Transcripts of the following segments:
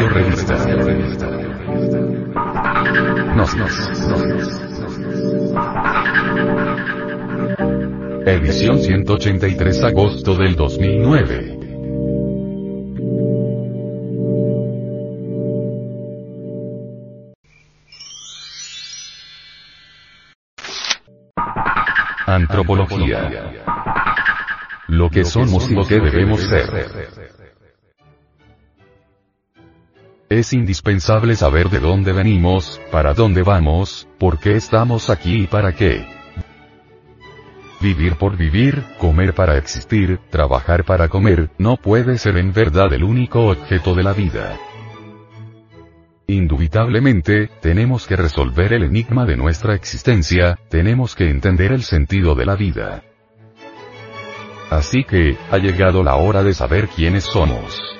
Radio Revista. Nos, nos, nos. Edición 183 agosto del 2009. Antropología. Lo que somos y lo que debemos ser. Es indispensable saber de dónde venimos, para dónde vamos, por qué estamos aquí y para qué. Vivir por vivir, comer para existir, trabajar para comer, no puede ser en verdad el único objeto de la vida. Indubitablemente, tenemos que resolver el enigma de nuestra existencia, tenemos que entender el sentido de la vida. Así que, ha llegado la hora de saber quiénes somos.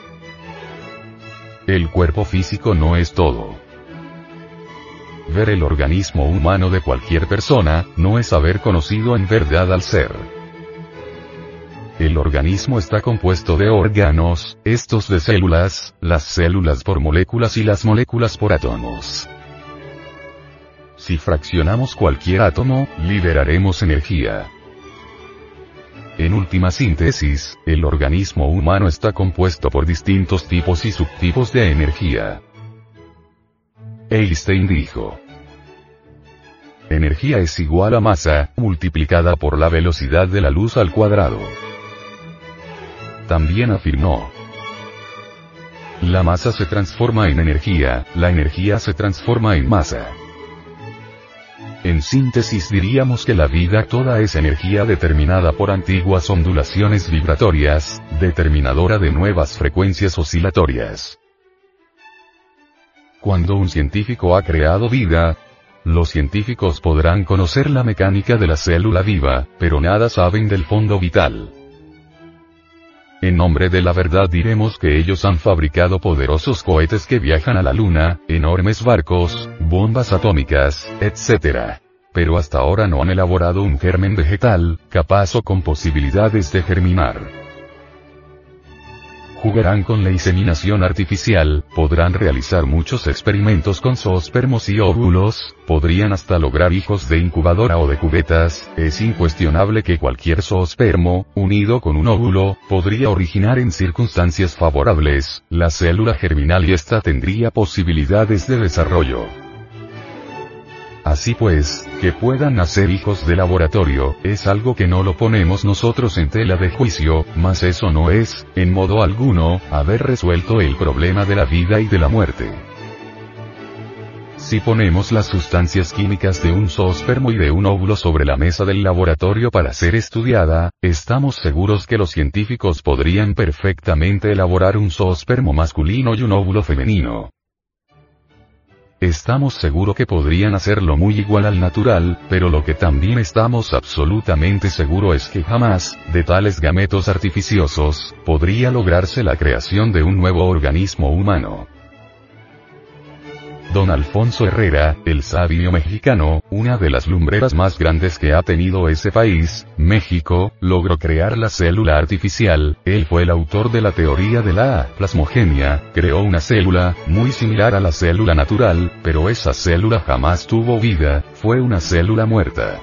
El cuerpo físico no es todo. Ver el organismo humano de cualquier persona, no es haber conocido en verdad al ser. El organismo está compuesto de órganos, estos de células, las células por moléculas y las moléculas por átomos. Si fraccionamos cualquier átomo, liberaremos energía. En última síntesis, el organismo humano está compuesto por distintos tipos y subtipos de energía. Einstein dijo, energía es igual a masa, multiplicada por la velocidad de la luz al cuadrado. También afirmó. La masa se transforma en energía, la energía se transforma en masa. En síntesis diríamos que la vida toda es energía determinada por antiguas ondulaciones vibratorias, determinadora de nuevas frecuencias oscilatorias. Cuando un científico ha creado vida, los científicos podrán conocer la mecánica de la célula viva, pero nada saben del fondo vital. En nombre de la verdad diremos que ellos han fabricado poderosos cohetes que viajan a la luna, enormes barcos, bombas atómicas, etc. Pero hasta ahora no han elaborado un germen vegetal, capaz o con posibilidades de germinar jugarán con la inseminación artificial, podrán realizar muchos experimentos con zoospermos y óvulos, podrían hasta lograr hijos de incubadora o de cubetas, es incuestionable que cualquier zoospermo, unido con un óvulo, podría originar en circunstancias favorables, la célula germinal y esta tendría posibilidades de desarrollo. Así pues, que puedan nacer hijos de laboratorio, es algo que no lo ponemos nosotros en tela de juicio, mas eso no es, en modo alguno, haber resuelto el problema de la vida y de la muerte. Si ponemos las sustancias químicas de un zoospermo y de un óvulo sobre la mesa del laboratorio para ser estudiada, estamos seguros que los científicos podrían perfectamente elaborar un zoospermo masculino y un óvulo femenino. Estamos seguros que podrían hacerlo muy igual al natural, pero lo que también estamos absolutamente seguro es que jamás, de tales gametos artificiosos, podría lograrse la creación de un nuevo organismo humano. Don Alfonso Herrera, el sabio mexicano, una de las lumbreras más grandes que ha tenido ese país, México, logró crear la célula artificial, él fue el autor de la teoría de la plasmogenia, creó una célula, muy similar a la célula natural, pero esa célula jamás tuvo vida, fue una célula muerta.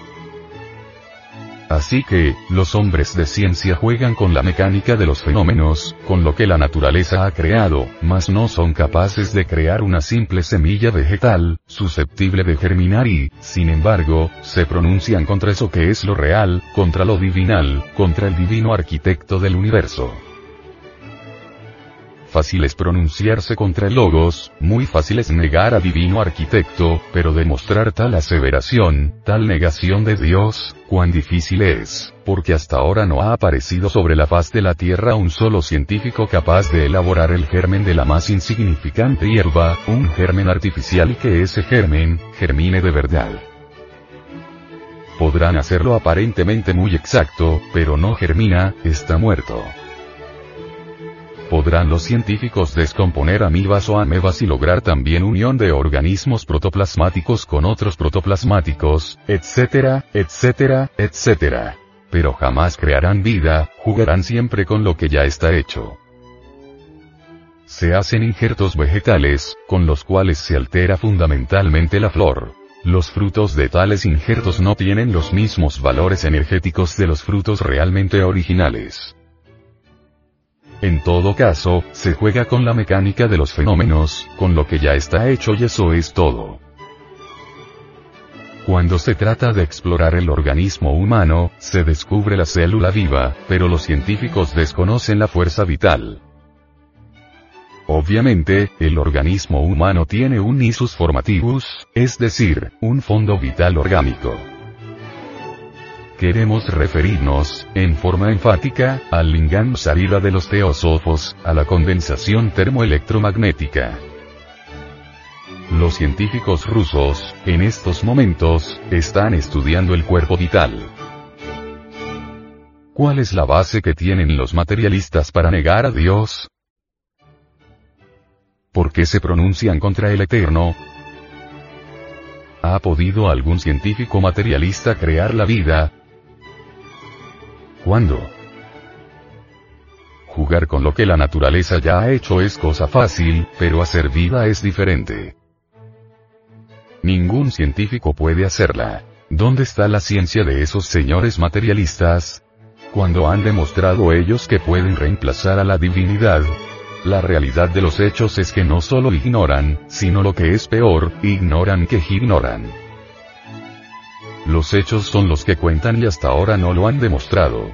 Así que, los hombres de ciencia juegan con la mecánica de los fenómenos, con lo que la naturaleza ha creado, mas no son capaces de crear una simple semilla vegetal, susceptible de germinar y, sin embargo, se pronuncian contra eso que es lo real, contra lo divinal, contra el divino arquitecto del universo. Fácil es pronunciarse contra logos, muy fácil es negar a divino arquitecto, pero demostrar tal aseveración, tal negación de Dios, cuán difícil es, porque hasta ahora no ha aparecido sobre la faz de la Tierra un solo científico capaz de elaborar el germen de la más insignificante hierba, un germen artificial y que ese germen, germine de verdad. Podrán hacerlo aparentemente muy exacto, pero no germina, está muerto. ¿Podrán los científicos descomponer amibas o amebas y lograr también unión de organismos protoplasmáticos con otros protoplasmáticos, etcétera, etcétera, etcétera? Pero jamás crearán vida, jugarán siempre con lo que ya está hecho. se hacen injertos vegetales, con los cuales se altera fundamentalmente la flor. Los frutos de tales injertos no tienen los mismos valores energéticos de los frutos realmente originales. En todo caso, se juega con la mecánica de los fenómenos, con lo que ya está hecho y eso es todo. Cuando se trata de explorar el organismo humano, se descubre la célula viva, pero los científicos desconocen la fuerza vital. Obviamente, el organismo humano tiene un nisus formativus, es decir, un fondo vital orgánico. Queremos referirnos, en forma enfática, al lingam salida de los teósofos, a la condensación termoelectromagnética. Los científicos rusos, en estos momentos, están estudiando el cuerpo vital. ¿Cuál es la base que tienen los materialistas para negar a Dios? ¿Por qué se pronuncian contra el Eterno? ¿Ha podido algún científico materialista crear la vida? ¿Cuándo? Jugar con lo que la naturaleza ya ha hecho es cosa fácil, pero hacer vida es diferente. Ningún científico puede hacerla. ¿Dónde está la ciencia de esos señores materialistas? Cuando han demostrado ellos que pueden reemplazar a la divinidad, la realidad de los hechos es que no solo ignoran, sino lo que es peor, ignoran que ignoran. Los hechos son los que cuentan y hasta ahora no lo han demostrado.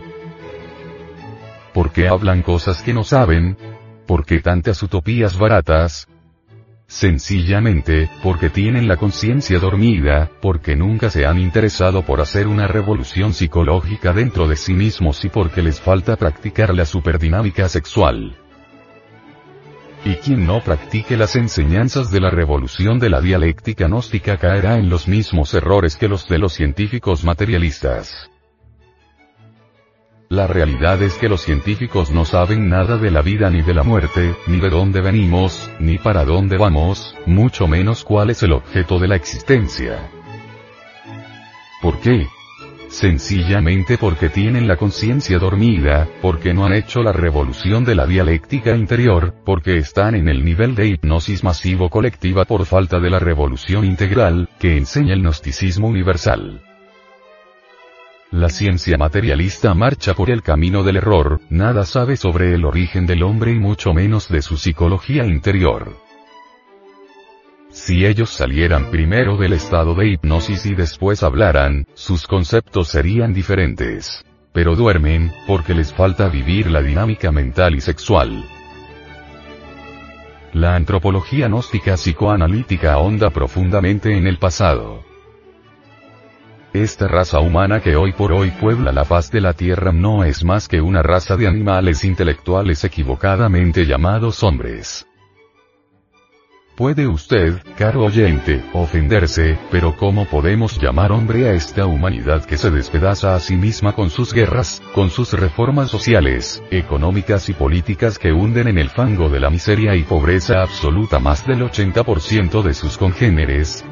¿Por qué hablan cosas que no saben? ¿Por qué tantas utopías baratas? Sencillamente, porque tienen la conciencia dormida, porque nunca se han interesado por hacer una revolución psicológica dentro de sí mismos y porque les falta practicar la superdinámica sexual. Y quien no practique las enseñanzas de la revolución de la dialéctica gnóstica caerá en los mismos errores que los de los científicos materialistas. La realidad es que los científicos no saben nada de la vida ni de la muerte, ni de dónde venimos, ni para dónde vamos, mucho menos cuál es el objeto de la existencia. ¿Por qué? Sencillamente porque tienen la conciencia dormida, porque no han hecho la revolución de la dialéctica interior, porque están en el nivel de hipnosis masivo colectiva por falta de la revolución integral, que enseña el gnosticismo universal. La ciencia materialista marcha por el camino del error, nada sabe sobre el origen del hombre y mucho menos de su psicología interior. Si ellos salieran primero del estado de hipnosis y después hablaran, sus conceptos serían diferentes. Pero duermen, porque les falta vivir la dinámica mental y sexual. La antropología gnóstica psicoanalítica ahonda profundamente en el pasado. Esta raza humana que hoy por hoy puebla la faz de la Tierra no es más que una raza de animales intelectuales equivocadamente llamados hombres. Puede usted, caro oyente, ofenderse, pero ¿cómo podemos llamar hombre a esta humanidad que se despedaza a sí misma con sus guerras, con sus reformas sociales, económicas y políticas que hunden en el fango de la miseria y pobreza absoluta más del 80% de sus congéneres?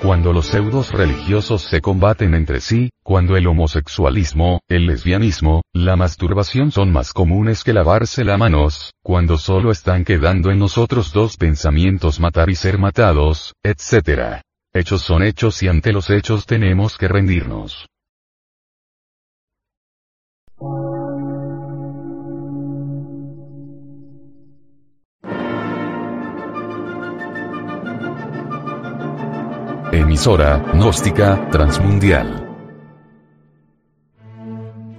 Cuando los pseudos religiosos se combaten entre sí, cuando el homosexualismo, el lesbianismo, la masturbación son más comunes que lavarse las manos, cuando solo están quedando en nosotros dos pensamientos matar y ser matados, etc. Hechos son hechos y ante los hechos tenemos que rendirnos. Emisora, gnóstica, transmundial.